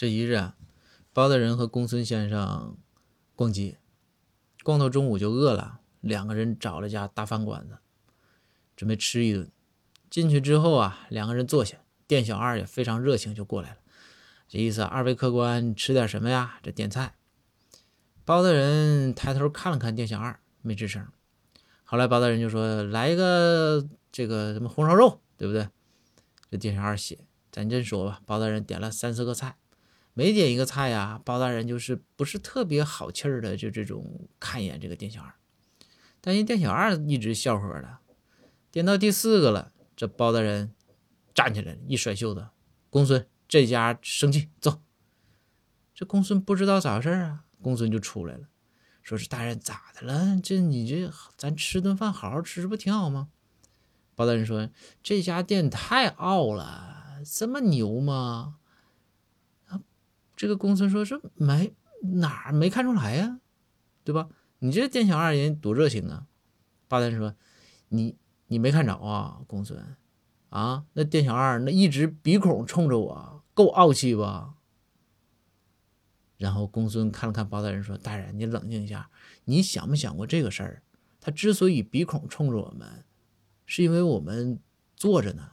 这一日啊，包大人和公孙先生逛街，逛到中午就饿了，两个人找了家大饭馆子，准备吃一顿。进去之后啊，两个人坐下，店小二也非常热情，就过来了，这意思二位客官吃点什么呀？这点菜。包大人抬头看了看店小二，没吱声。后来包大人就说：“来一个这个什么红烧肉，对不对？”这店小二写：“咱这说吧。”包大人点了三四个菜。每点一个菜呀，包大人就是不是特别好气儿的，就这种看一眼这个店小二。但人店小二一直笑呵的。点到第四个了，这包大人站起来一甩袖子：“公孙，这家生气，走。”这公孙不知道咋回事啊，公孙就出来了，说是大人咋的了？这你这咱吃顿饭好好吃不挺好吗？包大人说：“这家店太傲了，这么牛吗？”这个公孙说：“说没哪儿没看出来呀，对吧？你这店小二人多热情啊！”八蛋说：“你你没看着啊，公孙啊？那店小二那一直鼻孔冲着我，够傲气吧？”然后公孙看了看包大人说：“大人，你冷静一下，你想没想过这个事儿？他之所以鼻孔冲着我们，是因为我们坐着呢。”